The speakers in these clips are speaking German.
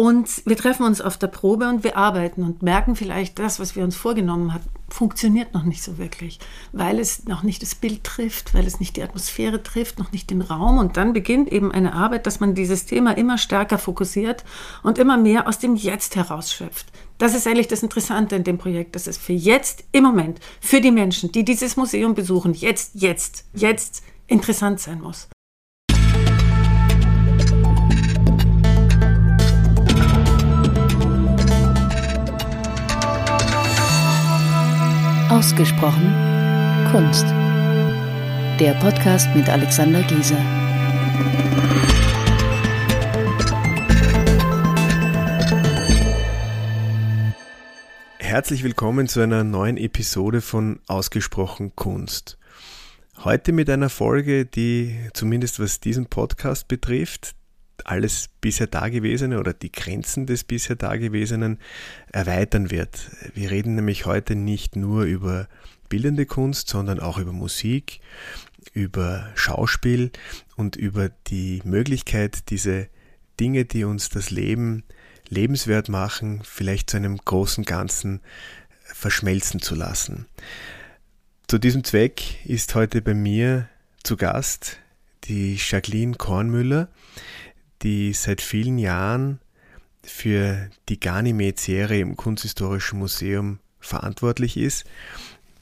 Und wir treffen uns auf der Probe und wir arbeiten und merken vielleicht, das, was wir uns vorgenommen haben, funktioniert noch nicht so wirklich, weil es noch nicht das Bild trifft, weil es nicht die Atmosphäre trifft, noch nicht den Raum. Und dann beginnt eben eine Arbeit, dass man dieses Thema immer stärker fokussiert und immer mehr aus dem Jetzt herausschöpft. Das ist eigentlich das Interessante in dem Projekt, dass es für jetzt, im Moment, für die Menschen, die dieses Museum besuchen, jetzt, jetzt, jetzt interessant sein muss. Ausgesprochen Kunst. Der Podcast mit Alexander Gieser. Herzlich willkommen zu einer neuen Episode von Ausgesprochen Kunst. Heute mit einer Folge, die zumindest was diesen Podcast betrifft, alles bisher Dagewesene oder die Grenzen des bisher Dagewesenen erweitern wird. Wir reden nämlich heute nicht nur über bildende Kunst, sondern auch über Musik, über Schauspiel und über die Möglichkeit, diese Dinge, die uns das Leben lebenswert machen, vielleicht zu einem großen Ganzen verschmelzen zu lassen. Zu diesem Zweck ist heute bei mir zu Gast die Jacqueline Kornmüller die seit vielen Jahren für die Ganymed-Serie im Kunsthistorischen Museum verantwortlich ist,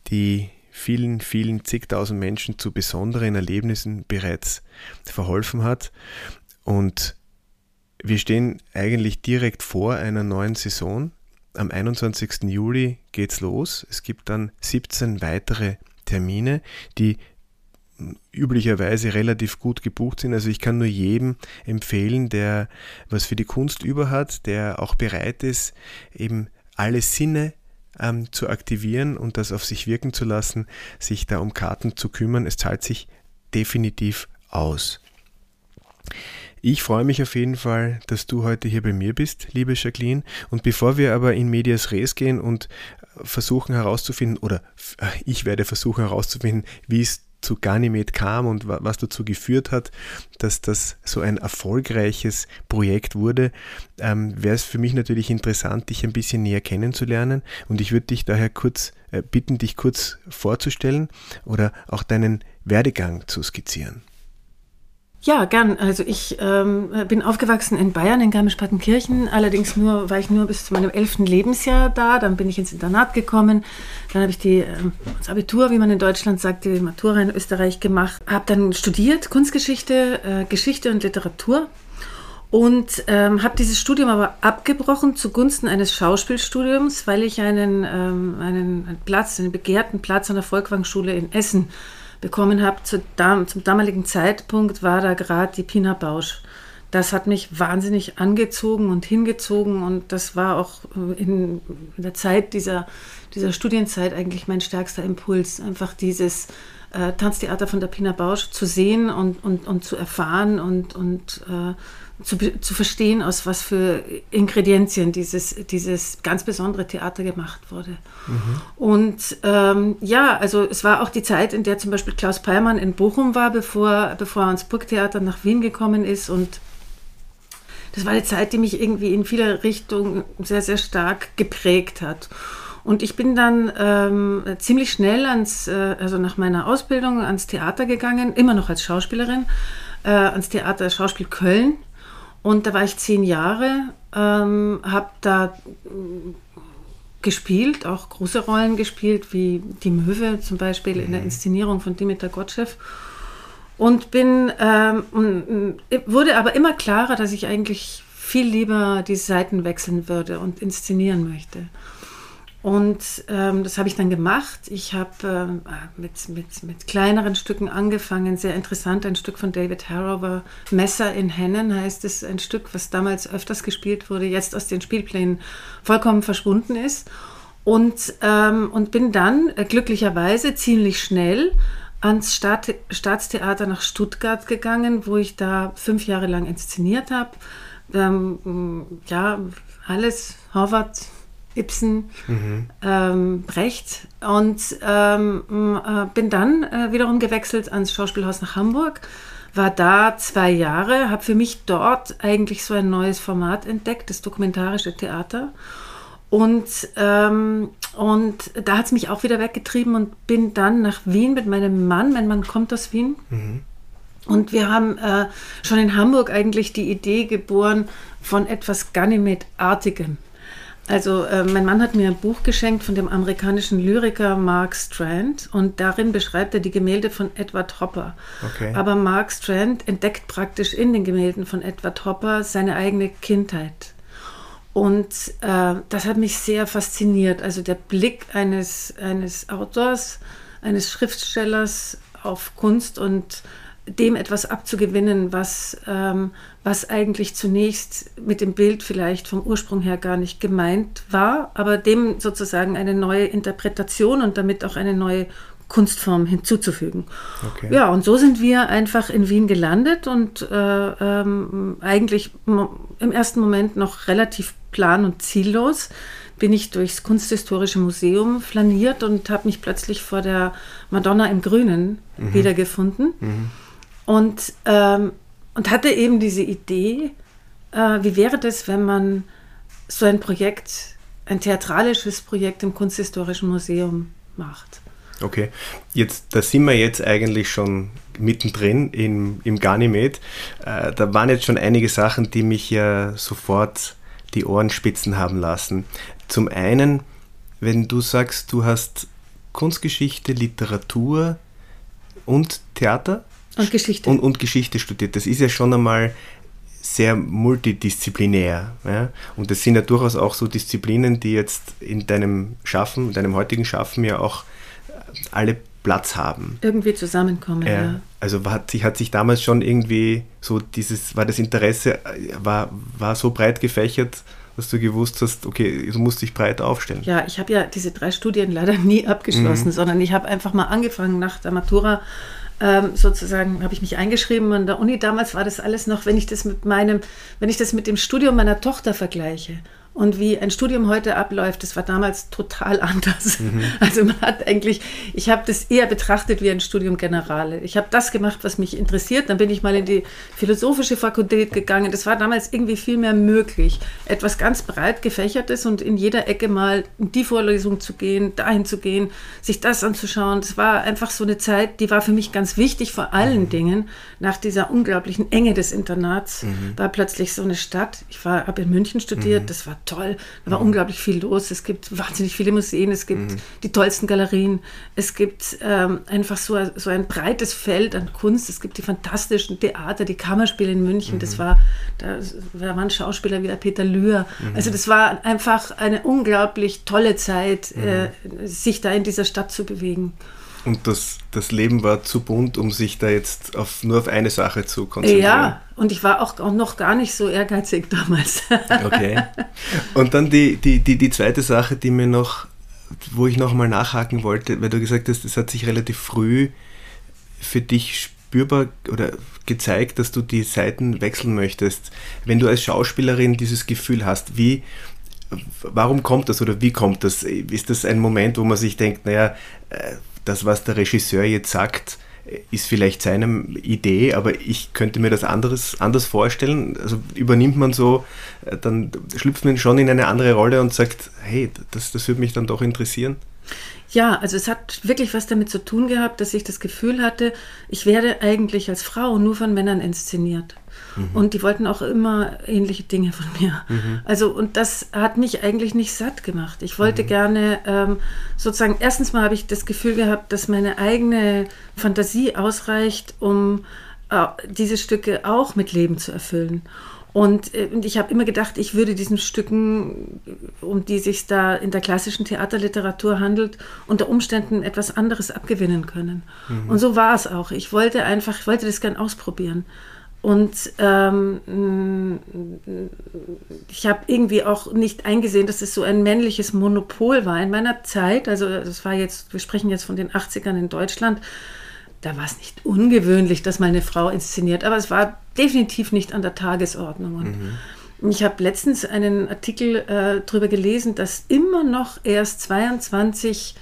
die vielen, vielen zigtausend Menschen zu besonderen Erlebnissen bereits verholfen hat. Und wir stehen eigentlich direkt vor einer neuen Saison. Am 21. Juli geht's los. Es gibt dann 17 weitere Termine, die üblicherweise relativ gut gebucht sind. Also ich kann nur jedem empfehlen, der was für die Kunst über hat, der auch bereit ist, eben alle Sinne ähm, zu aktivieren und das auf sich wirken zu lassen, sich da um Karten zu kümmern. Es zahlt sich definitiv aus. Ich freue mich auf jeden Fall, dass du heute hier bei mir bist, liebe Jacqueline. Und bevor wir aber in Medias Res gehen und versuchen herauszufinden, oder ich werde versuchen herauszufinden, wie es zu Ganymed kam und was dazu geführt hat, dass das so ein erfolgreiches Projekt wurde, ähm, wäre es für mich natürlich interessant, dich ein bisschen näher kennenzulernen. Und ich würde dich daher kurz äh, bitten, dich kurz vorzustellen oder auch deinen Werdegang zu skizzieren. Ja, gern. Also ich ähm, bin aufgewachsen in Bayern, in Garmisch-Partenkirchen. Allerdings nur, war ich nur bis zu meinem elften Lebensjahr da. Dann bin ich ins Internat gekommen. Dann habe ich die, ähm, das Abitur, wie man in Deutschland sagt, die Matura in Österreich gemacht. Habe dann studiert Kunstgeschichte, äh, Geschichte und Literatur. Und ähm, habe dieses Studium aber abgebrochen zugunsten eines Schauspielstudiums, weil ich einen, ähm, einen Platz, einen begehrten Platz an der Volkwang-Schule in Essen bekommen habe, zu zum damaligen Zeitpunkt war da gerade die Pina Bausch. Das hat mich wahnsinnig angezogen und hingezogen und das war auch äh, in, in der Zeit dieser, dieser Studienzeit eigentlich mein stärkster Impuls. Einfach dieses äh, Tanztheater von der Pina Bausch zu sehen und, und, und zu erfahren und, und äh, zu, zu verstehen, aus was für Ingredienzien dieses, dieses ganz besondere Theater gemacht wurde. Mhm. Und ähm, ja, also es war auch die Zeit, in der zum Beispiel Klaus Peimann in Bochum war, bevor, bevor er ans Burgtheater nach Wien gekommen ist. Und das war die Zeit, die mich irgendwie in vieler Richtung sehr, sehr stark geprägt hat. Und ich bin dann ähm, ziemlich schnell ans, äh, also nach meiner Ausbildung ans Theater gegangen, immer noch als Schauspielerin, äh, ans Theater Schauspiel Köln und da war ich zehn Jahre, ähm, habe da äh, gespielt, auch große Rollen gespielt, wie die Möwe zum Beispiel mhm. in der mhm. Inszenierung von Dimitar Gottschew. Und bin, ähm, wurde aber immer klarer, dass ich eigentlich viel lieber die Seiten wechseln würde und inszenieren möchte. Und ähm, das habe ich dann gemacht. Ich habe äh, mit, mit, mit kleineren Stücken angefangen. Sehr interessant, ein Stück von David Harrower, Messer in Hennen heißt es, ein Stück, was damals öfters gespielt wurde, jetzt aus den Spielplänen vollkommen verschwunden ist. Und, ähm, und bin dann äh, glücklicherweise ziemlich schnell ans Staat, Staatstheater nach Stuttgart gegangen, wo ich da fünf Jahre lang inszeniert habe. Ähm, ja, alles, Horvath, Ibsen, mhm. ähm, Brecht und ähm, äh, bin dann äh, wiederum gewechselt ans Schauspielhaus nach Hamburg, war da zwei Jahre, habe für mich dort eigentlich so ein neues Format entdeckt, das dokumentarische Theater. Und, ähm, und da hat es mich auch wieder weggetrieben und bin dann nach Wien mit meinem Mann. Mein Mann kommt aus Wien. Mhm. Und wir haben äh, schon in Hamburg eigentlich die Idee geboren von etwas Ganymed-artigem. Also äh, mein Mann hat mir ein Buch geschenkt von dem amerikanischen Lyriker Mark Strand und darin beschreibt er die Gemälde von Edward Hopper. Okay. Aber Mark Strand entdeckt praktisch in den Gemälden von Edward Hopper seine eigene Kindheit. Und äh, das hat mich sehr fasziniert. Also der Blick eines, eines Autors, eines Schriftstellers auf Kunst und dem etwas abzugewinnen, was, ähm, was eigentlich zunächst mit dem Bild vielleicht vom Ursprung her gar nicht gemeint war, aber dem sozusagen eine neue Interpretation und damit auch eine neue Kunstform hinzuzufügen. Okay. Ja, und so sind wir einfach in Wien gelandet und äh, ähm, eigentlich im ersten Moment noch relativ plan- und ziellos bin ich durchs Kunsthistorische Museum flaniert und habe mich plötzlich vor der Madonna im Grünen mhm. wiedergefunden. Mhm und, ähm, und hatte eben diese Idee, äh, wie wäre das, wenn man so ein Projekt, ein theatralisches Projekt im Kunsthistorischen Museum macht. Okay, jetzt, da sind wir jetzt eigentlich schon mittendrin im, im Ganymed. Äh, da waren jetzt schon einige Sachen, die mich ja sofort die Ohren spitzen haben lassen. Zum einen, wenn du sagst, du hast Kunstgeschichte, Literatur und Theater und Geschichte. Und, und Geschichte studiert. Das ist ja schon einmal sehr multidisziplinär. Ja? Und das sind ja durchaus auch so Disziplinen, die jetzt in deinem Schaffen, in deinem heutigen Schaffen ja auch alle Platz haben. Irgendwie zusammenkommen, ja. ja. Also hat sich, hat sich damals schon irgendwie so dieses, war das Interesse, war, war so breit gefächert, dass du gewusst hast, okay, du musst dich breit aufstellen. Ja, ich habe ja diese drei Studien leider nie abgeschlossen, mhm. sondern ich habe einfach mal angefangen nach der Matura ähm, sozusagen habe ich mich eingeschrieben an der Uni. Damals war das alles noch, wenn ich das mit meinem, wenn ich das mit dem Studium meiner Tochter vergleiche, und wie ein Studium heute abläuft, das war damals total anders. Mhm. Also man hat eigentlich, ich habe das eher betrachtet wie ein Studium Generale. Ich habe das gemacht, was mich interessiert. Dann bin ich mal in die philosophische Fakultät gegangen. Das war damals irgendwie viel mehr möglich. Etwas ganz breit gefächertes und in jeder Ecke mal in die Vorlesung zu gehen, dahin zu gehen, sich das anzuschauen. Das war einfach so eine Zeit, die war für mich ganz wichtig, vor allen mhm. Dingen nach dieser unglaublichen Enge des Internats mhm. war plötzlich so eine Stadt. Ich habe in München studiert, mhm. das war toll. Da war mhm. unglaublich viel los. Es gibt wahnsinnig viele Museen, es gibt mhm. die tollsten Galerien, es gibt ähm, einfach so, so ein breites Feld an Kunst. Es gibt die fantastischen Theater, die Kammerspiele in München. Mhm. Das war, da, da, waren Schauspieler wie der Peter Lühr. Mhm. Also das war einfach eine unglaublich tolle Zeit, mhm. äh, sich da in dieser Stadt zu bewegen. Und das, das Leben war zu bunt, um sich da jetzt auf, nur auf eine Sache zu konzentrieren. Ja, und ich war auch, auch noch gar nicht so ehrgeizig damals. okay. Und dann die, die, die, die zweite Sache, die mir noch, wo ich noch mal nachhaken wollte, weil du gesagt hast, es hat sich relativ früh für dich spürbar oder gezeigt, dass du die Seiten wechseln möchtest. Wenn du als Schauspielerin dieses Gefühl hast, wie, warum kommt das oder wie kommt das? Ist das ein Moment, wo man sich denkt, naja, äh, das, was der Regisseur jetzt sagt, ist vielleicht seine Idee, aber ich könnte mir das anderes, anders vorstellen. Also übernimmt man so, äh, dann schlüpft man schon in eine andere Rolle und sagt, hey, das, das würde mich dann doch interessieren. Ja, also es hat wirklich was damit zu tun gehabt, dass ich das Gefühl hatte, ich werde eigentlich als Frau nur von Männern inszeniert. Mhm. Und die wollten auch immer ähnliche Dinge von mir. Mhm. Also, und das hat mich eigentlich nicht satt gemacht. Ich wollte mhm. gerne ähm, sozusagen, erstens mal habe ich das Gefühl gehabt, dass meine eigene Fantasie ausreicht, um äh, diese Stücke auch mit Leben zu erfüllen. Und, äh, und ich habe immer gedacht, ich würde diesen Stücken, um die sich da in der klassischen Theaterliteratur handelt, unter Umständen etwas anderes abgewinnen können. Mhm. Und so war es auch. Ich wollte einfach, ich wollte das gern ausprobieren. Und ähm, ich habe irgendwie auch nicht eingesehen, dass es so ein männliches Monopol war. In meiner Zeit, also das war jetzt, wir sprechen jetzt von den 80ern in Deutschland, da war es nicht ungewöhnlich, dass mal eine Frau inszeniert, aber es war definitiv nicht an der Tagesordnung. Und mhm. ich habe letztens einen Artikel äh, darüber gelesen, dass immer noch erst 22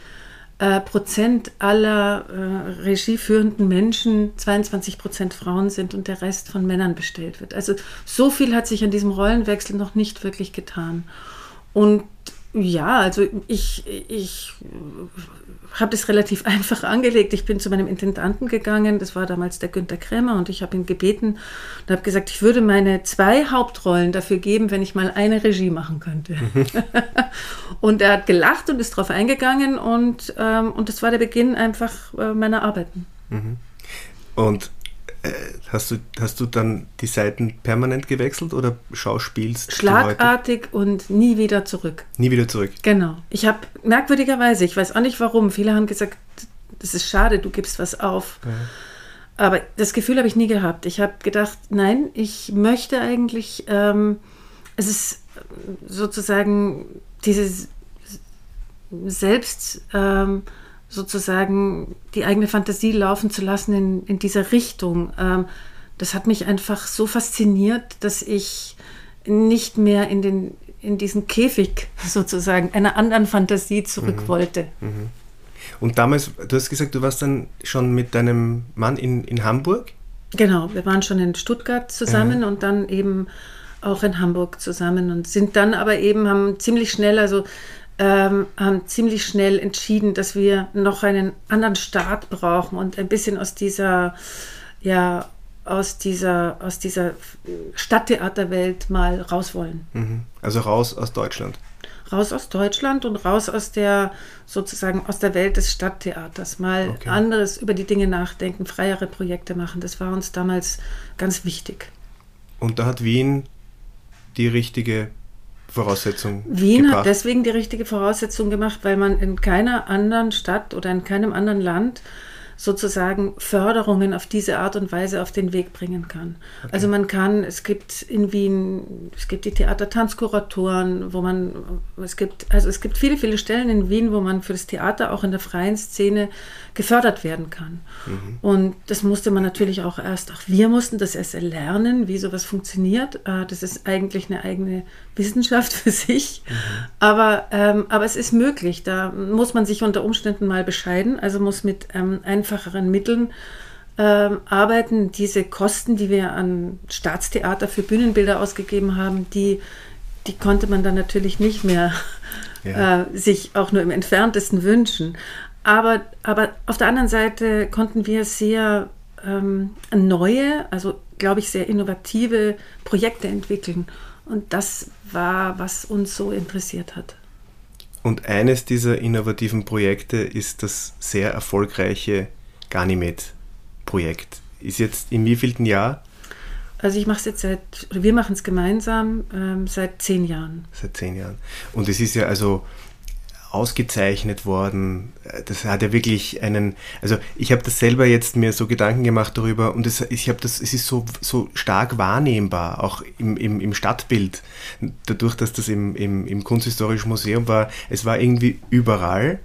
äh, Prozent aller äh, regieführenden Menschen 22 Prozent Frauen sind und der Rest von Männern bestellt wird. Also so viel hat sich an diesem Rollenwechsel noch nicht wirklich getan. Und ja, also ich, ich habe das relativ einfach angelegt. Ich bin zu meinem Intendanten gegangen, das war damals der Günter Krämer, und ich habe ihn gebeten und habe gesagt, ich würde meine zwei Hauptrollen dafür geben, wenn ich mal eine Regie machen könnte. Mhm. und er hat gelacht und ist darauf eingegangen und, ähm, und das war der Beginn einfach äh, meiner Arbeiten. Mhm. Und hast du, hast du dann die Seiten permanent gewechselt oder schauspielst Schlagartig und nie wieder zurück. Nie wieder zurück. Genau. Ich habe merkwürdigerweise, ich weiß auch nicht warum, viele haben gesagt, das ist schade, du gibst was auf. Ja. Aber das Gefühl habe ich nie gehabt. Ich habe gedacht, nein, ich möchte eigentlich, ähm, es ist sozusagen dieses Selbst. Ähm, sozusagen die eigene Fantasie laufen zu lassen in, in dieser Richtung. Ähm, das hat mich einfach so fasziniert, dass ich nicht mehr in, den, in diesen Käfig sozusagen einer anderen Fantasie zurück mhm. wollte. Mhm. Und damals, du hast gesagt, du warst dann schon mit deinem Mann in, in Hamburg? Genau, wir waren schon in Stuttgart zusammen mhm. und dann eben auch in Hamburg zusammen und sind dann aber eben, haben ziemlich schnell, also ähm, haben ziemlich schnell entschieden, dass wir noch einen anderen Staat brauchen und ein bisschen aus dieser, ja, aus dieser, aus dieser Stadttheaterwelt mal raus wollen. Mhm. Also raus aus Deutschland. Raus aus Deutschland und raus aus der sozusagen aus der Welt des Stadttheaters. Mal okay. anderes über die Dinge nachdenken, freiere Projekte machen. Das war uns damals ganz wichtig. Und da hat Wien die richtige Voraussetzung Wien gebracht. hat deswegen die richtige Voraussetzung gemacht, weil man in keiner anderen Stadt oder in keinem anderen Land sozusagen Förderungen auf diese Art und Weise auf den Weg bringen kann. Okay. Also man kann, es gibt in Wien, es gibt die Theater-Tanzkuratoren, wo man, es gibt, also es gibt viele, viele Stellen in Wien, wo man für das Theater auch in der freien Szene gefördert werden kann. Mhm. Und das musste man natürlich auch erst, auch wir mussten das erst erlernen, wie sowas funktioniert. Äh, das ist eigentlich eine eigene Wissenschaft für sich. Mhm. Aber, ähm, aber es ist möglich. Da muss man sich unter Umständen mal bescheiden, also muss mit ähm, einfacheren Mitteln ähm, arbeiten. Diese Kosten, die wir an Staatstheater für Bühnenbilder ausgegeben haben, die, die konnte man dann natürlich nicht mehr ja. äh, sich auch nur im entferntesten wünschen. Aber, aber auf der anderen Seite konnten wir sehr ähm, neue, also glaube ich, sehr innovative Projekte entwickeln. Und das war, was uns so interessiert hat. Und eines dieser innovativen Projekte ist das sehr erfolgreiche Ganymed-Projekt. Ist jetzt im wievielten Jahr? Also ich mache es jetzt seit, wir machen es gemeinsam ähm, seit zehn Jahren. Seit zehn Jahren. Und es ist ja also ausgezeichnet worden. Das hat ja wirklich einen, also ich habe das selber jetzt mir so Gedanken gemacht darüber und es, ich habe das, es ist so, so stark wahrnehmbar, auch im, im, im Stadtbild, dadurch, dass das im, im, im Kunsthistorischen Museum war, es war irgendwie überall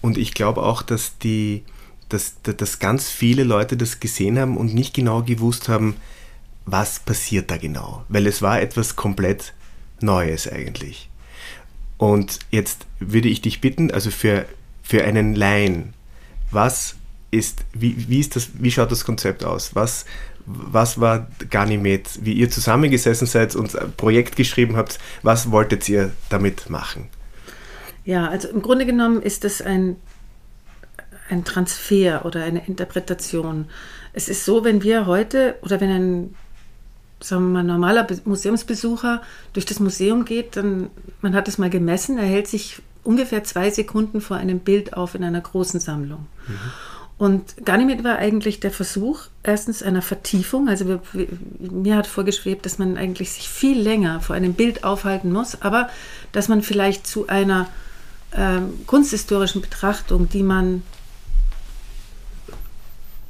und ich glaube auch, dass die, dass, dass ganz viele Leute das gesehen haben und nicht genau gewusst haben, was passiert da genau, weil es war etwas komplett Neues eigentlich. Und jetzt würde ich dich bitten, also für, für einen Laien, was ist, wie, wie, ist das, wie schaut das Konzept aus? Was, was war Ganymed, wie ihr zusammengesessen seid und ein Projekt geschrieben habt, was wolltet ihr damit machen? Ja, also im Grunde genommen ist es ein, ein Transfer oder eine Interpretation. Es ist so, wenn wir heute oder wenn ein sagen wir mal, normaler Museumsbesucher durch das Museum geht, dann, man hat es mal gemessen, er hält sich ungefähr zwei Sekunden vor einem Bild auf in einer großen Sammlung. Mhm. Und Ganymed war eigentlich der Versuch, erstens einer Vertiefung, also wir, wir, mir hat vorgeschwebt, dass man eigentlich sich viel länger vor einem Bild aufhalten muss, aber dass man vielleicht zu einer ähm, kunsthistorischen Betrachtung, die man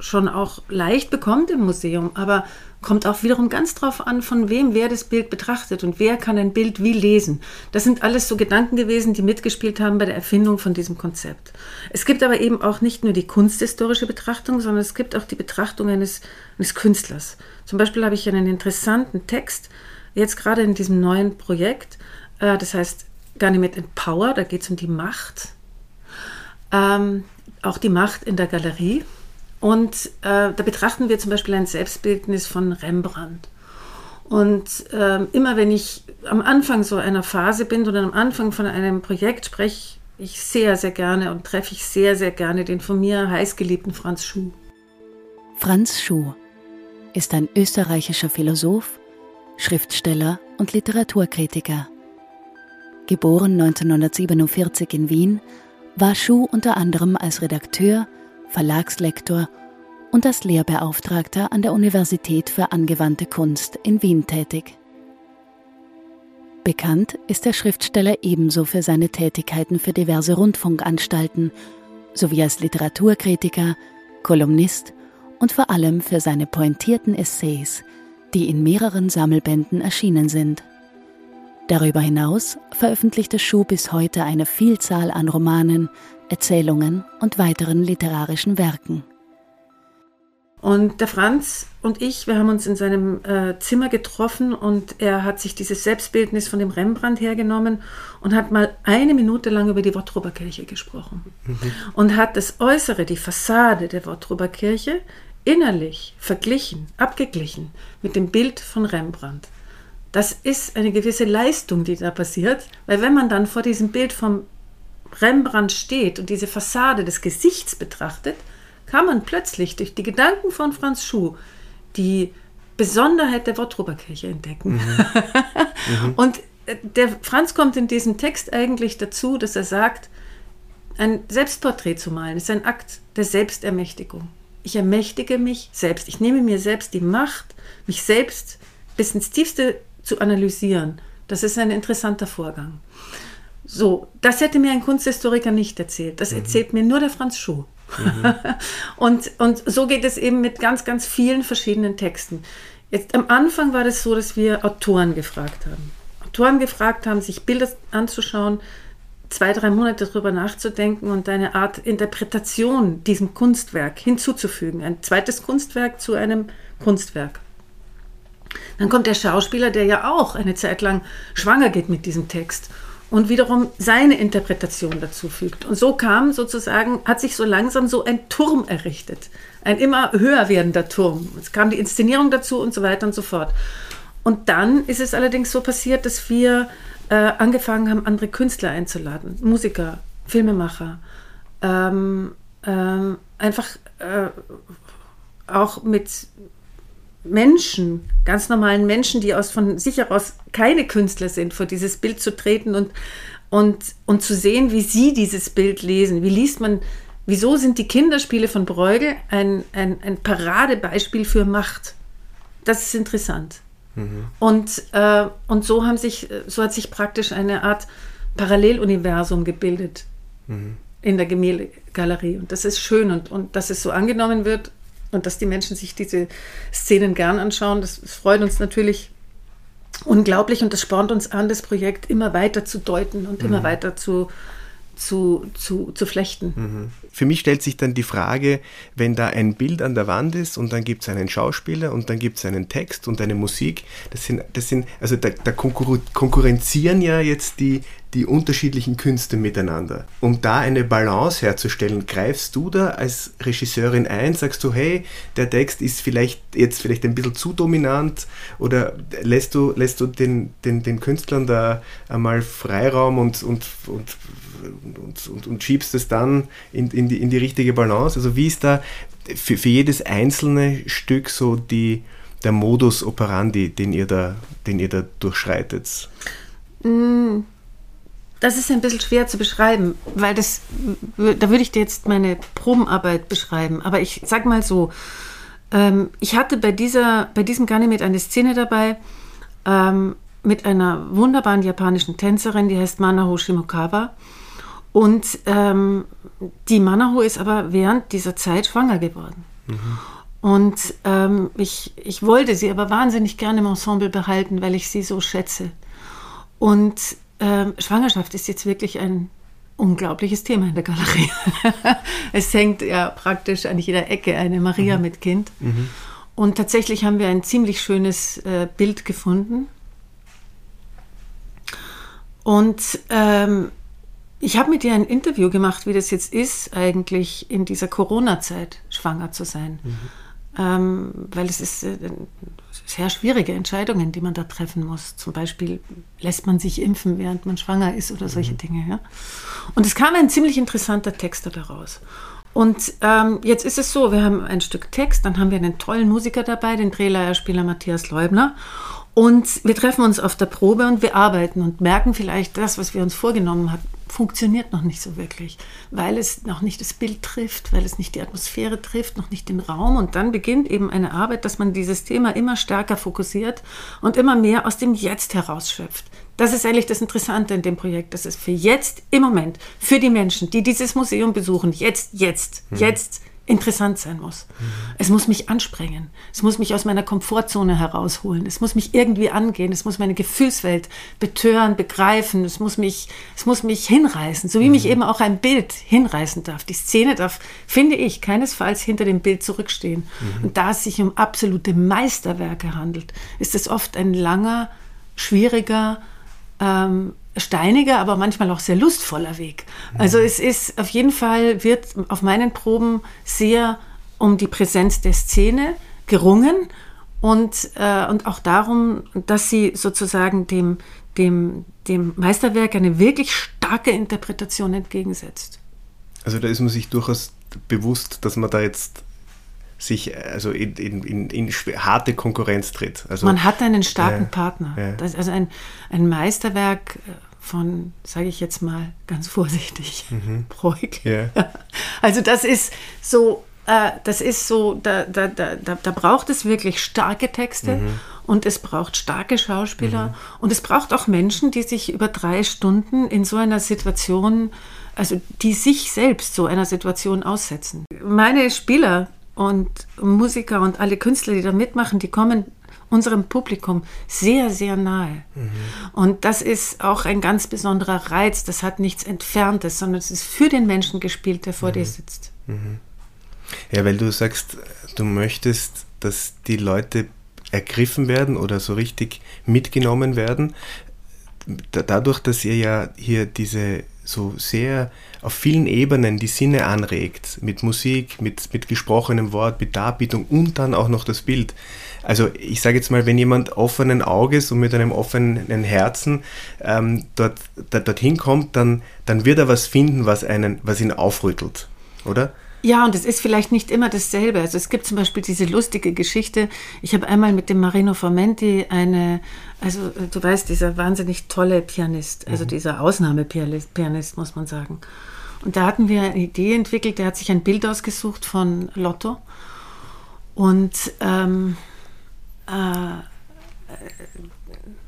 schon auch leicht bekommt im Museum, aber kommt auch wiederum ganz drauf an, von wem wer das Bild betrachtet und wer kann ein Bild wie lesen. Das sind alles so Gedanken gewesen, die mitgespielt haben bei der Erfindung von diesem Konzept. Es gibt aber eben auch nicht nur die kunsthistorische Betrachtung, sondern es gibt auch die Betrachtung eines, eines Künstlers. Zum Beispiel habe ich einen interessanten Text, jetzt gerade in diesem neuen Projekt, äh, das heißt Ganymed Power, da geht es um die Macht ähm, auch die Macht in der Galerie. Und äh, da betrachten wir zum Beispiel ein Selbstbildnis von Rembrandt. Und ähm, immer wenn ich am Anfang so einer Phase bin oder am Anfang von einem Projekt spreche ich sehr, sehr gerne und treffe ich sehr, sehr gerne den von mir heißgeliebten Franz Schuh. Franz Schuh ist ein österreichischer Philosoph, Schriftsteller und Literaturkritiker. Geboren 1947 in Wien, war Schuh unter anderem als Redakteur, Verlagslektor und als Lehrbeauftragter an der Universität für angewandte Kunst in Wien tätig. Bekannt ist der Schriftsteller ebenso für seine Tätigkeiten für diverse Rundfunkanstalten sowie als Literaturkritiker, Kolumnist und vor allem für seine pointierten Essays, die in mehreren Sammelbänden erschienen sind. Darüber hinaus veröffentlichte Schuh bis heute eine Vielzahl an Romanen, Erzählungen und weiteren literarischen Werken. Und der Franz und ich, wir haben uns in seinem äh, Zimmer getroffen und er hat sich dieses Selbstbildnis von dem Rembrandt hergenommen und hat mal eine Minute lang über die Wottrober Kirche gesprochen. Mhm. Und hat das Äußere, die Fassade der Wottrober Kirche innerlich verglichen, abgeglichen mit dem Bild von Rembrandt. Das ist eine gewisse Leistung, die da passiert, weil wenn man dann vor diesem Bild vom Rembrandt steht und diese Fassade des Gesichts betrachtet, kann man plötzlich durch die Gedanken von Franz Schuh die Besonderheit der Wottroberkirche entdecken. Mhm. mhm. und äh, der Franz kommt in diesem Text eigentlich dazu, dass er sagt, ein Selbstporträt zu malen ist ein Akt der Selbstermächtigung. Ich ermächtige mich selbst. Ich nehme mir selbst die Macht, mich selbst bis ins Tiefste zu analysieren. Das ist ein interessanter Vorgang. So, das hätte mir ein Kunsthistoriker nicht erzählt. Das mhm. erzählt mir nur der Franz Schuh. Mhm. und, und so geht es eben mit ganz, ganz vielen verschiedenen Texten. Jetzt am Anfang war es so, dass wir Autoren gefragt haben. Autoren gefragt haben, sich Bilder anzuschauen, zwei, drei Monate darüber nachzudenken und eine Art Interpretation diesem Kunstwerk hinzuzufügen. Ein zweites Kunstwerk zu einem Kunstwerk. Dann kommt der Schauspieler, der ja auch eine Zeit lang schwanger geht mit diesem Text und wiederum seine Interpretation dazu fügt. Und so kam sozusagen, hat sich so langsam so ein Turm errichtet. Ein immer höher werdender Turm. Es kam die Inszenierung dazu und so weiter und so fort. Und dann ist es allerdings so passiert, dass wir äh, angefangen haben, andere Künstler einzuladen, Musiker, Filmemacher, ähm, ähm, einfach äh, auch mit Menschen, ganz normalen Menschen, die aus von sich heraus keine Künstler sind, vor dieses Bild zu treten und, und, und zu sehen, wie sie dieses Bild lesen. Wie liest man, wieso sind die Kinderspiele von Bruegel ein, ein, ein Paradebeispiel für Macht? Das ist interessant. Mhm. Und, äh, und so, haben sich, so hat sich praktisch eine Art Paralleluniversum gebildet mhm. in der Gemäldegalerie. Und das ist schön und, und dass es so angenommen wird und dass die Menschen sich diese Szenen gern anschauen, das, das freut uns natürlich unglaublich und das spornt uns an, das Projekt immer weiter zu deuten und mhm. immer weiter zu, zu, zu, zu flechten. Mhm. Für mich stellt sich dann die Frage, wenn da ein Bild an der Wand ist und dann gibt es einen Schauspieler und dann gibt es einen Text und eine Musik, das sind, das sind also da, da konkurrenzieren ja jetzt die, die unterschiedlichen Künste miteinander. Um da eine Balance herzustellen, greifst du da als Regisseurin ein, sagst du, hey, der Text ist vielleicht jetzt vielleicht ein bisschen zu dominant oder lässt du, lässt du den, den, den Künstlern da einmal Freiraum und, und, und, und, und, und schiebst es dann in, in, die, in die richtige Balance? Also wie ist da für, für jedes einzelne Stück so die, der Modus operandi, den ihr da, den ihr da durchschreitet? Mm das ist ein bisschen schwer zu beschreiben, weil das, da würde ich dir jetzt meine Probenarbeit beschreiben. Aber ich sag mal so, ähm, ich hatte bei, dieser, bei diesem Ganymed eine Szene dabei ähm, mit einer wunderbaren japanischen Tänzerin, die heißt Manaho Shimokawa. Und ähm, die Manaho ist aber während dieser Zeit schwanger geworden. Mhm. Und ähm, ich, ich wollte sie aber wahnsinnig gerne im Ensemble behalten, weil ich sie so schätze. Und ähm, Schwangerschaft ist jetzt wirklich ein unglaubliches Thema in der Galerie. es hängt ja praktisch an jeder Ecke eine Maria mhm. mit Kind. Mhm. Und tatsächlich haben wir ein ziemlich schönes äh, Bild gefunden. Und ähm, ich habe mit ihr ein Interview gemacht, wie das jetzt ist, eigentlich in dieser Corona-Zeit schwanger zu sein. Mhm. Ähm, weil es ist äh, sehr schwierige Entscheidungen, die man da treffen muss. Zum Beispiel lässt man sich impfen, während man schwanger ist oder solche mhm. Dinge. Ja? Und es kam ein ziemlich interessanter Text daraus. Und ähm, jetzt ist es so, wir haben ein Stück Text, dann haben wir einen tollen Musiker dabei, den Drehleierspieler Matthias Leubner. Und wir treffen uns auf der Probe und wir arbeiten und merken vielleicht, das, was wir uns vorgenommen haben, funktioniert noch nicht so wirklich, weil es noch nicht das Bild trifft, weil es nicht die Atmosphäre trifft, noch nicht den Raum. Und dann beginnt eben eine Arbeit, dass man dieses Thema immer stärker fokussiert und immer mehr aus dem Jetzt herausschöpft. Das ist eigentlich das Interessante in dem Projekt, dass es für jetzt, im Moment, für die Menschen, die dieses Museum besuchen, jetzt, jetzt, mhm. jetzt interessant sein muss. Mhm. Es muss mich ansprengen. Es muss mich aus meiner Komfortzone herausholen. Es muss mich irgendwie angehen. Es muss meine Gefühlswelt betören, begreifen. Es muss mich, es muss mich hinreißen, so wie mhm. mich eben auch ein Bild hinreißen darf. Die Szene darf, finde ich, keinesfalls hinter dem Bild zurückstehen. Mhm. Und da es sich um absolute Meisterwerke handelt, ist es oft ein langer, schwieriger, ähm, steiniger, aber manchmal auch sehr lustvoller Weg. Also es ist auf jeden Fall, wird auf meinen Proben sehr um die Präsenz der Szene gerungen und, äh, und auch darum, dass sie sozusagen dem, dem, dem Meisterwerk eine wirklich starke Interpretation entgegensetzt. Also da ist man sich durchaus bewusst, dass man da jetzt sich also in, in, in, in harte Konkurrenz tritt. Also, Man hat einen starken ja, Partner. Ist also ein, ein Meisterwerk äh, von, sage ich jetzt mal ganz vorsichtig, mhm. Brueg. Yeah. Also das ist so, äh, das ist so, da, da, da, da, braucht es wirklich starke Texte mhm. und es braucht starke Schauspieler mhm. und es braucht auch Menschen, die sich über drei Stunden in so einer Situation, also die sich selbst so einer Situation aussetzen. Meine Spieler und Musiker und alle Künstler, die da mitmachen, die kommen unserem Publikum sehr, sehr nahe. Mhm. Und das ist auch ein ganz besonderer Reiz. Das hat nichts Entferntes, sondern es ist für den Menschen gespielt, der vor mhm. dir sitzt. Mhm. Ja, weil du sagst, du möchtest, dass die Leute ergriffen werden oder so richtig mitgenommen werden. Dadurch, dass ihr ja hier diese so sehr auf vielen Ebenen die Sinne anregt, mit Musik, mit, mit gesprochenem Wort, mit Darbietung und dann auch noch das Bild. Also ich sage jetzt mal, wenn jemand offenen Auges und mit einem offenen Herzen ähm, dort, da, dorthin kommt, dann, dann wird er was finden, was, einen, was ihn aufrüttelt, oder? Ja, und es ist vielleicht nicht immer dasselbe. Also es gibt zum Beispiel diese lustige Geschichte. Ich habe einmal mit dem Marino Formenti eine, also du weißt, dieser wahnsinnig tolle Pianist, also mhm. dieser Ausnahmepianist, muss man sagen. Und da hatten wir eine Idee entwickelt, der hat sich ein Bild ausgesucht von Lotto. Und ähm, äh,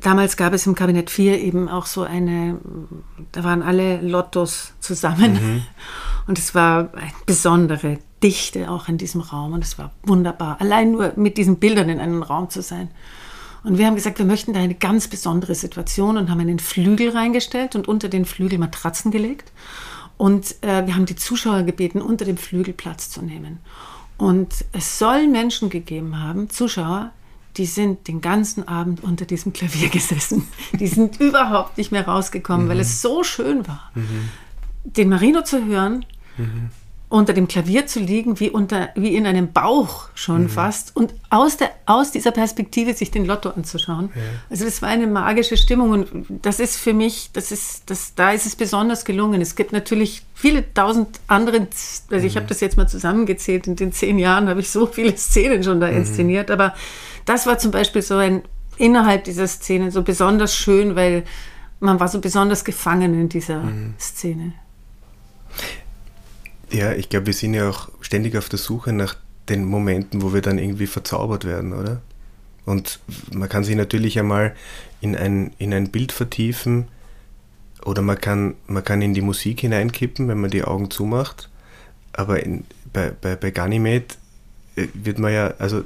damals gab es im Kabinett 4 eben auch so eine, da waren alle Lottos zusammen. Mhm. Und es war eine besondere Dichte auch in diesem Raum. Und es war wunderbar, allein nur mit diesen Bildern in einem Raum zu sein. Und wir haben gesagt, wir möchten da eine ganz besondere Situation und haben einen Flügel reingestellt und unter den Flügel Matratzen gelegt. Und äh, wir haben die Zuschauer gebeten, unter dem Flügel Platz zu nehmen. Und es soll Menschen gegeben haben, Zuschauer, die sind den ganzen Abend unter diesem Klavier gesessen. Die sind überhaupt nicht mehr rausgekommen, mhm. weil es so schön war. Mhm. Den Marino zu hören, mhm. unter dem Klavier zu liegen, wie, unter, wie in einem Bauch schon mhm. fast, und aus, der, aus dieser Perspektive sich den Lotto anzuschauen. Ja. Also das war eine magische Stimmung und das ist für mich, das ist, das, da ist es besonders gelungen. Es gibt natürlich viele tausend andere, also ich mhm. habe das jetzt mal zusammengezählt, in den zehn Jahren habe ich so viele Szenen schon da mhm. inszeniert, aber das war zum Beispiel so ein innerhalb dieser Szene so besonders schön, weil man war so besonders gefangen in dieser mhm. Szene. Ja, ich glaube, wir sind ja auch ständig auf der Suche nach den Momenten, wo wir dann irgendwie verzaubert werden, oder? Und man kann sich natürlich einmal in ein, in ein Bild vertiefen oder man kann, man kann in die Musik hineinkippen, wenn man die Augen zumacht. Aber in, bei, bei, bei Ganymed wird man ja, also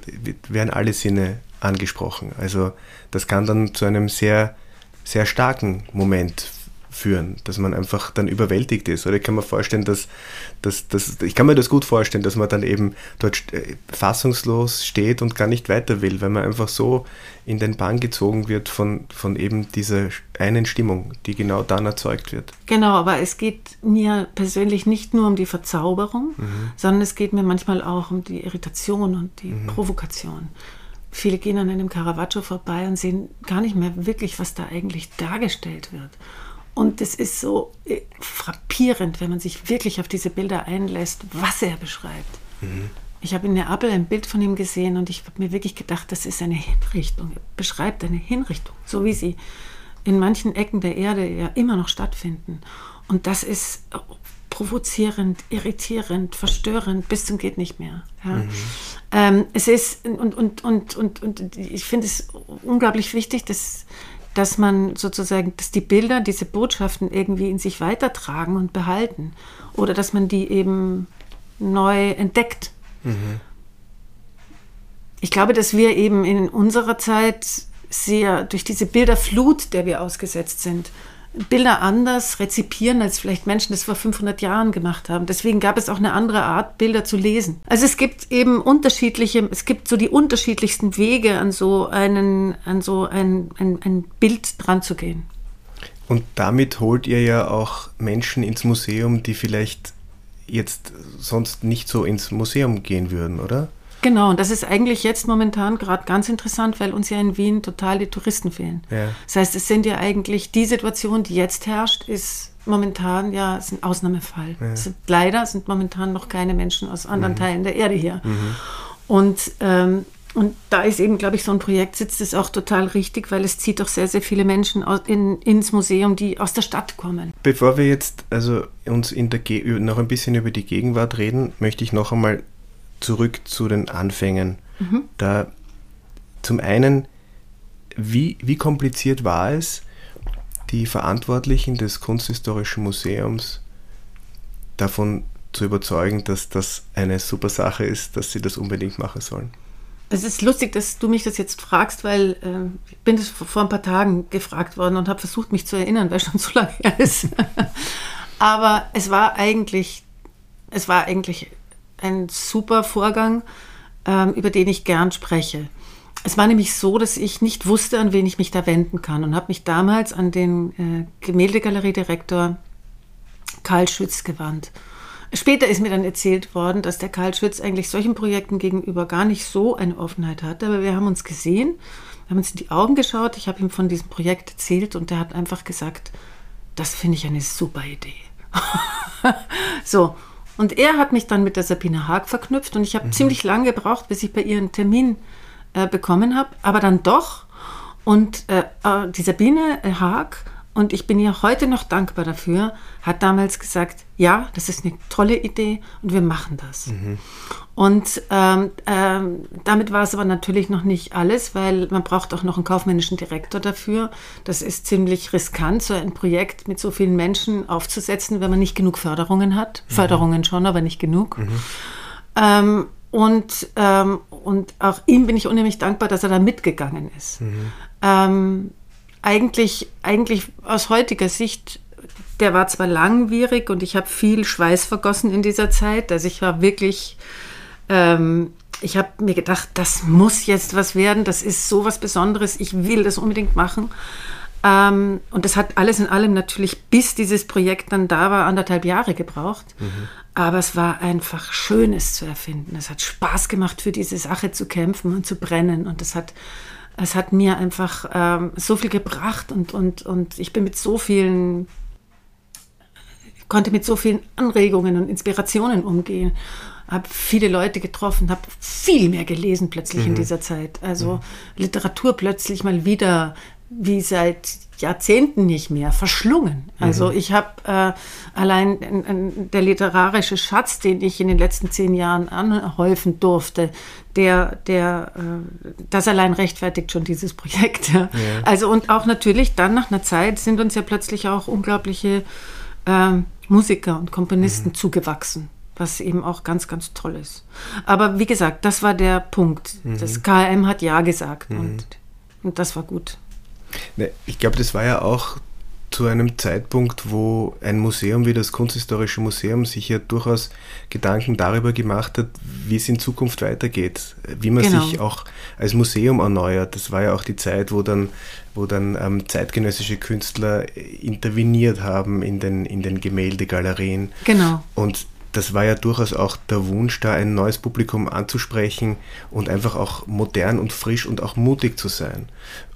werden alle Sinne angesprochen. Also das kann dann zu einem sehr, sehr starken Moment führen, dass man einfach dann überwältigt ist. Oder ich kann mir vorstellen, dass, dass, dass ich kann mir das gut vorstellen, dass man dann eben dort äh, fassungslos steht und gar nicht weiter will, weil man einfach so in den Bann gezogen wird von, von eben dieser einen Stimmung, die genau dann erzeugt wird. Genau, aber es geht mir persönlich nicht nur um die Verzauberung, mhm. sondern es geht mir manchmal auch um die Irritation und die mhm. Provokation. Viele gehen an einem Caravaggio vorbei und sehen gar nicht mehr wirklich, was da eigentlich dargestellt wird. Und es ist so äh, frappierend, wenn man sich wirklich auf diese Bilder einlässt, was er beschreibt. Mhm. Ich habe in Neapel ein Bild von ihm gesehen und ich habe mir wirklich gedacht, das ist eine Hinrichtung. Er beschreibt eine Hinrichtung, so wie sie in manchen Ecken der Erde ja immer noch stattfinden. Und das ist provozierend, irritierend, verstörend, bis zum geht nicht mehr. Ja. Mhm. Ähm, es ist, und, und, und, und, und ich finde es unglaublich wichtig, dass dass man sozusagen, dass die Bilder diese Botschaften irgendwie in sich weitertragen und behalten oder dass man die eben neu entdeckt. Mhm. Ich glaube, dass wir eben in unserer Zeit sehr durch diese Bilderflut, der wir ausgesetzt sind, Bilder anders rezipieren, als vielleicht Menschen das vor 500 Jahren gemacht haben. Deswegen gab es auch eine andere Art, Bilder zu lesen. Also es gibt eben unterschiedliche, es gibt so die unterschiedlichsten Wege, an so, einen, an so ein, ein, ein Bild dran zu gehen. Und damit holt ihr ja auch Menschen ins Museum, die vielleicht jetzt sonst nicht so ins Museum gehen würden, oder? Genau, und das ist eigentlich jetzt momentan gerade ganz interessant, weil uns ja in Wien total die Touristen fehlen. Ja. Das heißt, es sind ja eigentlich die Situation, die jetzt herrscht, ist momentan ja ist ein Ausnahmefall. Ja. Sind, leider sind momentan noch keine Menschen aus anderen mhm. Teilen der Erde hier. Mhm. Und ähm, und da ist eben, glaube ich, so ein Projekt sitzt es auch total richtig, weil es zieht doch sehr, sehr viele Menschen aus, in, ins Museum, die aus der Stadt kommen. Bevor wir jetzt also uns in der Ge noch ein bisschen über die Gegenwart reden, möchte ich noch einmal zurück zu den Anfängen. Mhm. Da zum einen, wie, wie kompliziert war es, die Verantwortlichen des Kunsthistorischen Museums davon zu überzeugen, dass das eine super Sache ist, dass sie das unbedingt machen sollen? Es ist lustig, dass du mich das jetzt fragst, weil äh, ich bin das vor ein paar Tagen gefragt worden und habe versucht, mich zu erinnern, weil schon so lange her ist. Aber es war eigentlich, es war eigentlich ein super Vorgang, ähm, über den ich gern spreche. Es war nämlich so, dass ich nicht wusste, an wen ich mich da wenden kann und habe mich damals an den äh, Gemäldegalerie-Direktor Karl Schütz gewandt. Später ist mir dann erzählt worden, dass der Karl Schütz eigentlich solchen Projekten gegenüber gar nicht so eine Offenheit hat. Aber wir haben uns gesehen, haben uns in die Augen geschaut, ich habe ihm von diesem Projekt erzählt und er hat einfach gesagt, das finde ich eine super Idee. so, und er hat mich dann mit der Sabine Haag verknüpft und ich habe mhm. ziemlich lange gebraucht, bis ich bei ihr einen Termin äh, bekommen habe, aber dann doch. Und äh, äh die Sabine äh, Haag und ich bin ihr heute noch dankbar dafür, hat damals gesagt, ja, das ist eine tolle Idee und wir machen das. Mhm. Und ähm, ähm, damit war es aber natürlich noch nicht alles, weil man braucht auch noch einen kaufmännischen Direktor dafür. Das ist ziemlich riskant, so ein Projekt mit so vielen Menschen aufzusetzen, wenn man nicht genug Förderungen hat. Mhm. Förderungen schon, aber nicht genug. Mhm. Ähm, und, ähm, und auch ihm bin ich unheimlich dankbar, dass er da mitgegangen ist. Mhm. Ähm, eigentlich, eigentlich aus heutiger Sicht, der war zwar langwierig und ich habe viel Schweiß vergossen in dieser Zeit. Also ich war wirklich, ähm, ich habe mir gedacht, das muss jetzt was werden, das ist so was Besonderes, ich will das unbedingt machen. Ähm, und das hat alles in allem natürlich, bis dieses Projekt dann da war, anderthalb Jahre gebraucht. Mhm. Aber es war einfach schön, es zu erfinden. Es hat Spaß gemacht, für diese Sache zu kämpfen und zu brennen. Und es hat es hat mir einfach ähm, so viel gebracht und, und, und ich bin mit so vielen, konnte mit so vielen Anregungen und Inspirationen umgehen. Habe viele Leute getroffen, habe viel mehr gelesen plötzlich mhm. in dieser Zeit. Also mhm. Literatur plötzlich mal wieder wie seit Jahrzehnten nicht mehr verschlungen. Also mhm. ich habe äh, allein äh, der literarische Schatz, den ich in den letzten zehn Jahren anhäufen durfte, der, der, äh, das allein rechtfertigt schon dieses Projekt. Ja. Ja. Also und auch natürlich dann nach einer Zeit sind uns ja plötzlich auch unglaubliche äh, Musiker und Komponisten mhm. zugewachsen was eben auch ganz, ganz toll ist. Aber wie gesagt, das war der Punkt. Mhm. Das KM hat Ja gesagt mhm. und, und das war gut. Ne, ich glaube, das war ja auch zu einem Zeitpunkt, wo ein Museum wie das Kunsthistorische Museum sich ja durchaus Gedanken darüber gemacht hat, wie es in Zukunft weitergeht, wie man genau. sich auch als Museum erneuert. Das war ja auch die Zeit, wo dann, wo dann ähm, zeitgenössische Künstler interveniert haben in den, in den Gemäldegalerien. Genau. Und das war ja durchaus auch der Wunsch, da ein neues Publikum anzusprechen und einfach auch modern und frisch und auch mutig zu sein.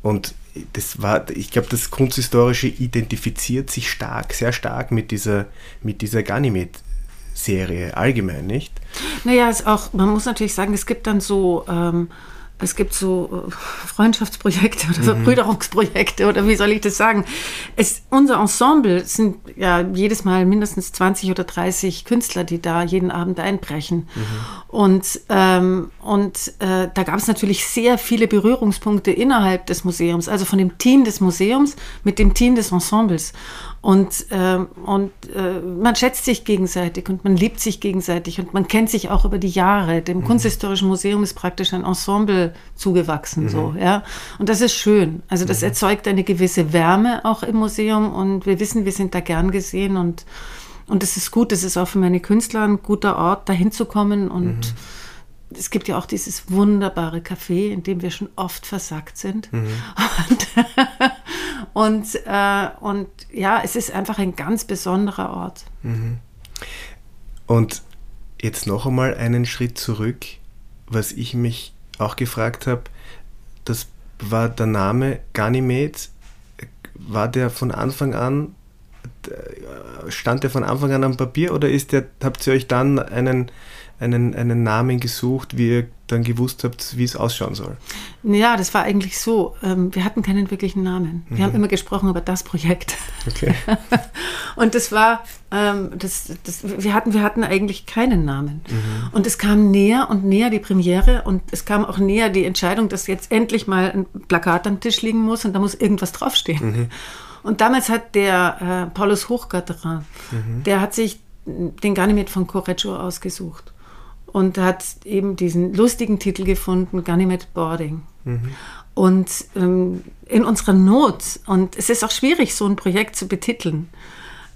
Und das war, ich glaube, das Kunsthistorische identifiziert sich stark, sehr stark mit dieser, mit dieser Ganymed-Serie allgemein, nicht? Naja, es auch, man muss natürlich sagen, es gibt dann so ähm, es gibt so äh, Freundschaftsprojekte oder mhm. Verbrüderungsprojekte oder wie soll ich das sagen? Es, unser Ensemble sind ja jedes Mal mindestens 20 oder 30 Künstler, die da jeden Abend einbrechen. Mhm. Und, ähm, und äh, da gab es natürlich sehr viele Berührungspunkte innerhalb des Museums, also von dem Team des Museums mit dem Team des Ensembles. Und, äh, und äh, man schätzt sich gegenseitig und man liebt sich gegenseitig und man kennt sich auch über die Jahre. Dem mhm. Kunsthistorischen Museum ist praktisch ein Ensemble zugewachsen, mhm. so, ja. Und das ist schön. Also das mhm. erzeugt eine gewisse Wärme auch im Museum und wir wissen, wir sind da gern gesehen und, und das ist gut. Das ist auch für meine Künstler ein guter Ort, da hinzukommen und mhm. Es gibt ja auch dieses wunderbare Café, in dem wir schon oft versackt sind. Mhm. Und, und, äh, und ja, es ist einfach ein ganz besonderer Ort. Mhm. Und jetzt noch einmal einen Schritt zurück, was ich mich auch gefragt habe, das war der Name Ganymed, war der von Anfang an, stand der von Anfang an am Papier oder ist der, habt ihr euch dann einen einen, einen Namen gesucht, wie ihr dann gewusst habt, wie es ausschauen soll? Ja, das war eigentlich so. Ähm, wir hatten keinen wirklichen Namen. Wir mhm. haben immer gesprochen über das Projekt. Okay. und das war, ähm, das, das, wir, hatten, wir hatten eigentlich keinen Namen. Mhm. Und es kam näher und näher die Premiere und es kam auch näher die Entscheidung, dass jetzt endlich mal ein Plakat am Tisch liegen muss und da muss irgendwas draufstehen. Mhm. Und damals hat der äh, Paulus Hochgatterer, mhm. der hat sich den Ganymed von Correggio ausgesucht und hat eben diesen lustigen Titel gefunden, Ganymed Boarding. Mhm. Und ähm, in unserer Not, und es ist auch schwierig, so ein Projekt zu betiteln,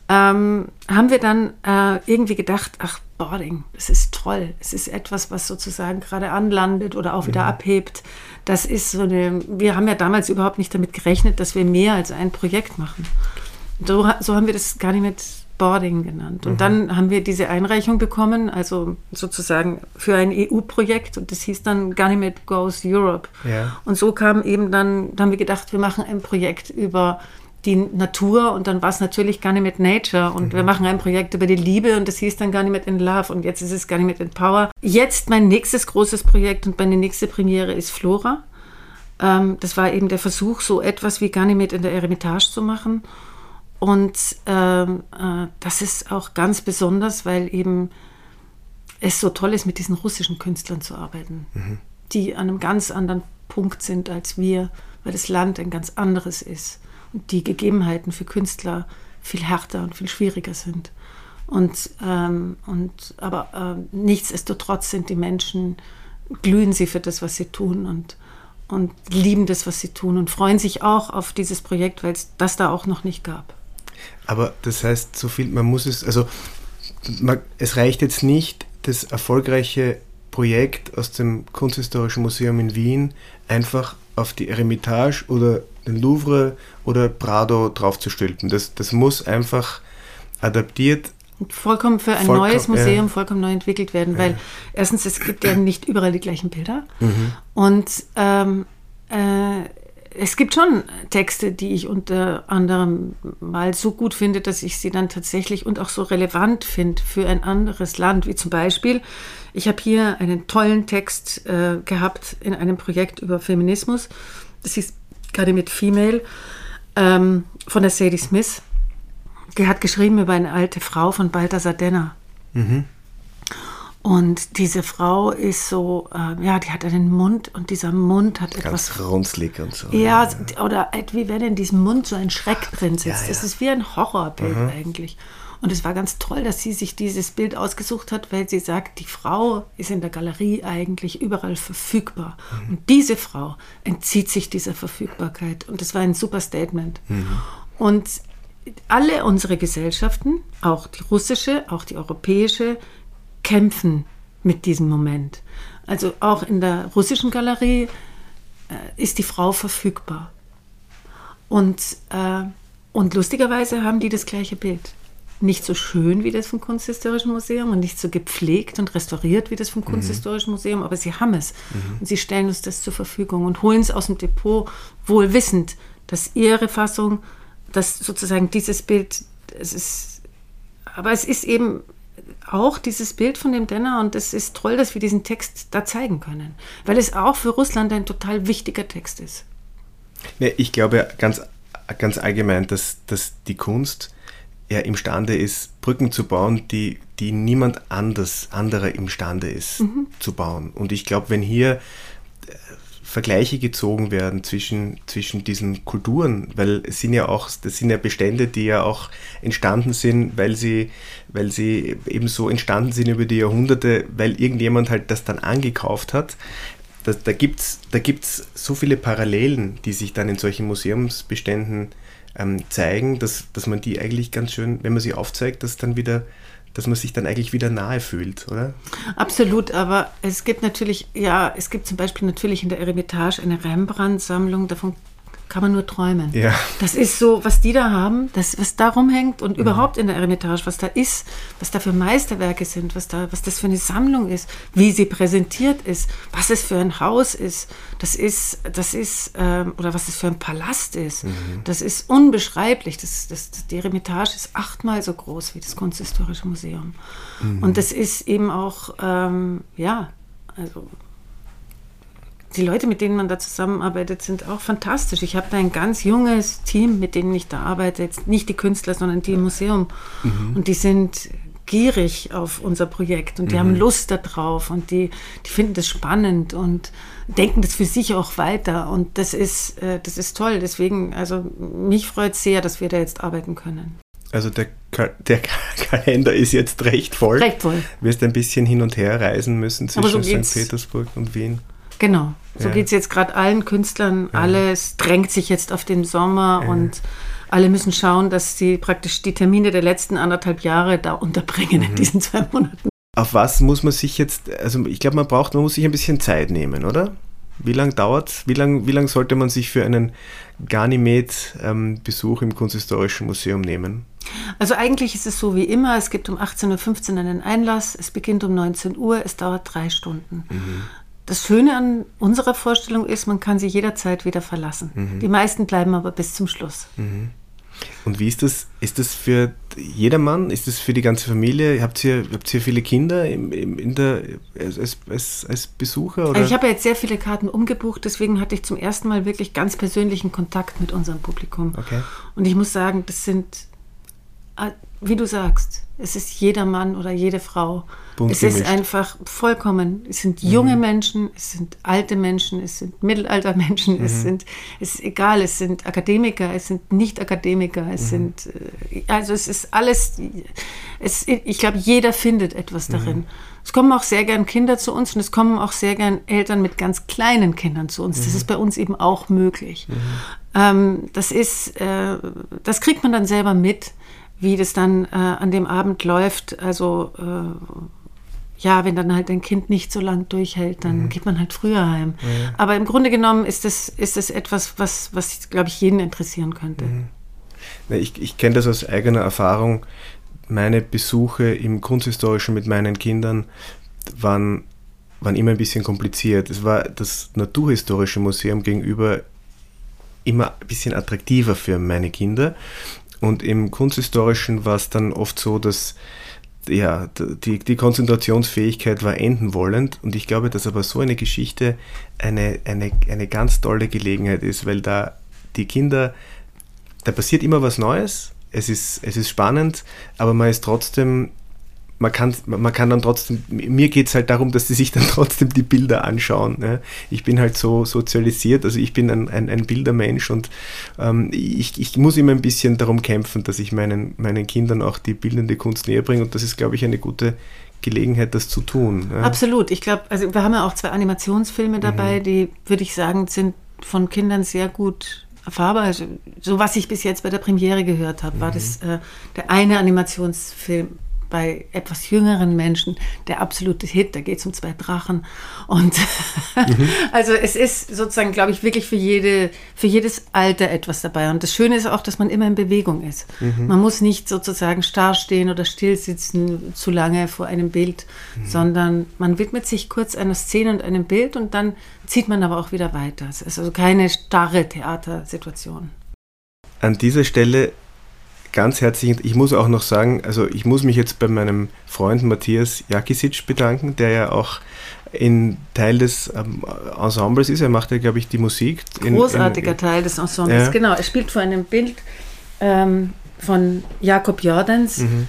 ähm, haben wir dann äh, irgendwie gedacht, ach, Boarding, das ist toll. Es ist etwas, was sozusagen gerade anlandet oder auch wieder mhm. abhebt. Das ist so eine, wir haben ja damals überhaupt nicht damit gerechnet, dass wir mehr als ein Projekt machen. So, so haben wir das gar nicht mit Boarding genannt. Und mhm. dann haben wir diese Einreichung bekommen, also sozusagen für ein EU-Projekt und das hieß dann Ganymed Goes Europe. Ja. Und so kam eben dann, da haben wir gedacht, wir machen ein Projekt über die Natur und dann war es natürlich Ganymed Nature und mhm. wir machen ein Projekt über die Liebe und das hieß dann Ganymed in Love und jetzt ist es Ganymed in Power. Jetzt mein nächstes großes Projekt und meine nächste Premiere ist Flora. Ähm, das war eben der Versuch, so etwas wie Ganymed in der Eremitage zu machen. Und ähm, äh, das ist auch ganz besonders, weil eben es so toll ist, mit diesen russischen Künstlern zu arbeiten, mhm. die an einem ganz anderen Punkt sind als wir, weil das Land ein ganz anderes ist und die Gegebenheiten für Künstler viel härter und viel schwieriger sind. Und, ähm, und aber äh, nichtsdestotrotz sind die Menschen, glühen sie für das, was sie tun und, und lieben das, was sie tun und freuen sich auch auf dieses Projekt, weil es das da auch noch nicht gab. Aber das heißt, so viel, man muss es, also man, es reicht jetzt nicht, das erfolgreiche Projekt aus dem Kunsthistorischen Museum in Wien einfach auf die Eremitage oder den Louvre oder Prado draufzustülpen. Das, das muss einfach adaptiert vollkommen für ein vollkommen, neues Museum ja. vollkommen neu entwickelt werden, weil ja. erstens es gibt ja nicht überall die gleichen Bilder mhm. und ähm, äh, es gibt schon Texte, die ich unter anderem mal so gut finde, dass ich sie dann tatsächlich und auch so relevant finde für ein anderes Land, wie zum Beispiel, ich habe hier einen tollen Text äh, gehabt in einem Projekt über Feminismus. Das ist gerade mit Female ähm, von der Sadie Smith. Die hat geschrieben über eine alte Frau von Balthasar Denner. Mhm. Und diese Frau ist so, äh, ja, die hat einen Mund und dieser Mund hat Ganz etwas. runzlig und so. Ja, ja, oder wie wenn in diesem Mund so ein Schreck drin sitzt. Ja, ja. Das ist wie ein Horrorbild mhm. eigentlich. Und es war ganz toll, dass sie sich dieses Bild ausgesucht hat, weil sie sagt, die Frau ist in der Galerie eigentlich überall verfügbar. Mhm. Und diese Frau entzieht sich dieser Verfügbarkeit. Und das war ein super Statement. Mhm. Und alle unsere Gesellschaften, auch die russische, auch die europäische, kämpfen mit diesem Moment. Also auch in der russischen Galerie äh, ist die Frau verfügbar. Und, äh, und lustigerweise haben die das gleiche Bild. Nicht so schön wie das vom Kunsthistorischen Museum und nicht so gepflegt und restauriert wie das vom mhm. Kunsthistorischen Museum, aber sie haben es. Mhm. Und sie stellen uns das zur Verfügung und holen es aus dem Depot, wohl wissend, dass ihre Fassung, dass sozusagen dieses Bild, es ist, aber es ist eben auch dieses Bild von dem Denner und es ist toll, dass wir diesen Text da zeigen können, weil es auch für Russland ein total wichtiger Text ist. Nee, ich glaube ganz, ganz allgemein, dass, dass die Kunst ja imstande ist, Brücken zu bauen, die, die niemand anders, anderer imstande ist mhm. zu bauen. Und ich glaube, wenn hier Vergleiche gezogen werden zwischen, zwischen diesen Kulturen, weil es sind ja auch, das sind ja Bestände, die ja auch entstanden sind, weil sie, weil sie eben so entstanden sind über die Jahrhunderte, weil irgendjemand halt das dann angekauft hat. Da, da gibt es da gibt's so viele Parallelen, die sich dann in solchen Museumsbeständen ähm, zeigen, dass, dass man die eigentlich ganz schön, wenn man sie aufzeigt, dass dann wieder dass man sich dann eigentlich wieder nahe fühlt, oder? Absolut, aber es gibt natürlich, ja, es gibt zum Beispiel natürlich in der Eremitage eine Rembrandt-Sammlung, davon kann man nur träumen. Ja. Das ist so, was die da haben, das, was da rumhängt und mhm. überhaupt in der Eremitage, was da ist, was da für Meisterwerke sind, was, da, was das für eine Sammlung ist, wie sie präsentiert ist, was es für ein Haus ist, das ist, das ist ähm, oder was es für ein Palast ist, mhm. das ist unbeschreiblich. Das, das, die Eremitage ist achtmal so groß wie das Kunsthistorische Museum. Mhm. Und das ist eben auch, ähm, ja, also die Leute, mit denen man da zusammenarbeitet, sind auch fantastisch. Ich habe da ein ganz junges Team, mit denen ich da arbeite. Jetzt nicht die Künstler, sondern die im Museum. Mhm. Und die sind gierig auf unser Projekt und die mhm. haben Lust darauf und die, die finden das spannend und denken das für sich auch weiter. Und das ist, äh, das ist toll. Deswegen, also mich freut sehr, dass wir da jetzt arbeiten können. Also der, der Kalender ist jetzt recht voll. Recht voll. Wirst ein bisschen hin und her reisen müssen zwischen so St. Petersburg und Wien. Genau. So ja. geht es jetzt gerade allen Künstlern. Ja. Alles drängt sich jetzt auf den Sommer ja. und alle müssen schauen, dass sie praktisch die Termine der letzten anderthalb Jahre da unterbringen mhm. in diesen zwei Monaten. Auf was muss man sich jetzt, also ich glaube, man braucht, man muss sich ein bisschen Zeit nehmen, oder? Wie lange dauert Wie lange wie lang sollte man sich für einen Ganymed-Besuch ähm, im Kunsthistorischen Museum nehmen? Also eigentlich ist es so wie immer, es gibt um 18.15 Uhr einen Einlass, es beginnt um 19 Uhr, es dauert drei Stunden. Mhm. Das Schöne an unserer Vorstellung ist, man kann sie jederzeit wieder verlassen. Mhm. Die meisten bleiben aber bis zum Schluss. Mhm. Und wie ist das? Ist das für jedermann? Ist das für die ganze Familie? Habt ihr, habt ihr viele Kinder im, im, in der, als, als, als Besucher? Oder? Also ich habe jetzt sehr viele Karten umgebucht, deswegen hatte ich zum ersten Mal wirklich ganz persönlichen Kontakt mit unserem Publikum. Okay. Und ich muss sagen, das sind wie du sagst, es ist jeder Mann oder jede Frau. Bunt es gemischt. ist einfach vollkommen. Es sind junge mhm. Menschen, es sind alte Menschen, es sind Mittelaltermenschen, mhm. es sind, es ist egal, es sind Akademiker, es sind Nicht-Akademiker, es mhm. sind, äh, also es ist alles, es, ich glaube, jeder findet etwas mhm. darin. Es kommen auch sehr gern Kinder zu uns und es kommen auch sehr gern Eltern mit ganz kleinen Kindern zu uns. Das mhm. ist bei uns eben auch möglich. Mhm. Ähm, das ist, äh, das kriegt man dann selber mit wie das dann äh, an dem Abend läuft. Also äh, ja, wenn dann halt ein Kind nicht so lang durchhält, dann mhm. geht man halt früher heim. Ja. Aber im Grunde genommen ist das, ist das etwas, was, was glaube ich, jeden interessieren könnte. Mhm. Ich, ich kenne das aus eigener Erfahrung. Meine Besuche im Kunsthistorischen mit meinen Kindern waren, waren immer ein bisschen kompliziert. Es war das Naturhistorische Museum gegenüber immer ein bisschen attraktiver für meine Kinder. Und im Kunsthistorischen war es dann oft so, dass ja, die, die Konzentrationsfähigkeit war enden wollend. Und ich glaube, dass aber so eine Geschichte eine, eine, eine ganz tolle Gelegenheit ist, weil da die Kinder, da passiert immer was Neues, es ist, es ist spannend, aber man ist trotzdem man kann, man kann dann trotzdem, mir geht es halt darum, dass sie sich dann trotzdem die Bilder anschauen. Ne? Ich bin halt so sozialisiert, also ich bin ein, ein, ein Bildermensch und ähm, ich, ich muss immer ein bisschen darum kämpfen, dass ich meinen, meinen Kindern auch die bildende Kunst näher bringe und das ist, glaube ich, eine gute Gelegenheit, das zu tun. Ja? Absolut. Ich glaube, also wir haben ja auch zwei Animationsfilme dabei, mhm. die, würde ich sagen, sind von Kindern sehr gut Farbe, also so was ich bis jetzt bei der Premiere gehört habe, war das äh, der eine Animationsfilm bei etwas jüngeren Menschen der absolute Hit. Da geht es um zwei Drachen. Und mhm. also es ist sozusagen, glaube ich, wirklich für, jede, für jedes Alter etwas dabei. Und das Schöne ist auch, dass man immer in Bewegung ist. Mhm. Man muss nicht sozusagen starr stehen oder still sitzen zu lange vor einem Bild, mhm. sondern man widmet sich kurz einer Szene und einem Bild und dann zieht man aber auch wieder weiter. Es ist also keine starre Theatersituation. An dieser Stelle ganz herzlich, ich muss auch noch sagen, also ich muss mich jetzt bei meinem Freund Matthias Jakisic bedanken, der ja auch in Teil des ähm, Ensembles ist. Er macht ja, glaube ich, die Musik. In, Großartiger in, Teil des Ensembles, ja. genau. Er spielt vor einem Bild ähm, von Jakob Jordans, mhm.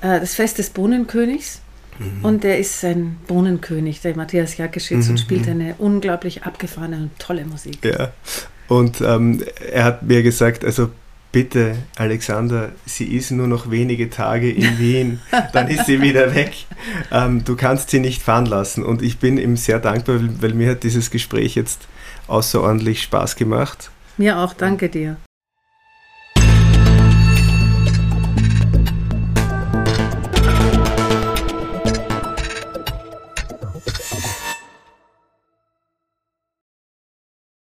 äh, das Fest des Bohnenkönigs. Mhm. Und der ist ein Bohnenkönig, der Matthias Jakisic, mhm. und spielt mhm. eine unglaublich abgefahrene und tolle Musik. Ja. Und ähm, er hat mir gesagt, also bitte, Alexander, sie ist nur noch wenige Tage in Wien, dann ist sie wieder weg. Ähm, du kannst sie nicht fahren lassen. Und ich bin ihm sehr dankbar, weil, weil mir hat dieses Gespräch jetzt außerordentlich Spaß gemacht. Mir auch, danke dir.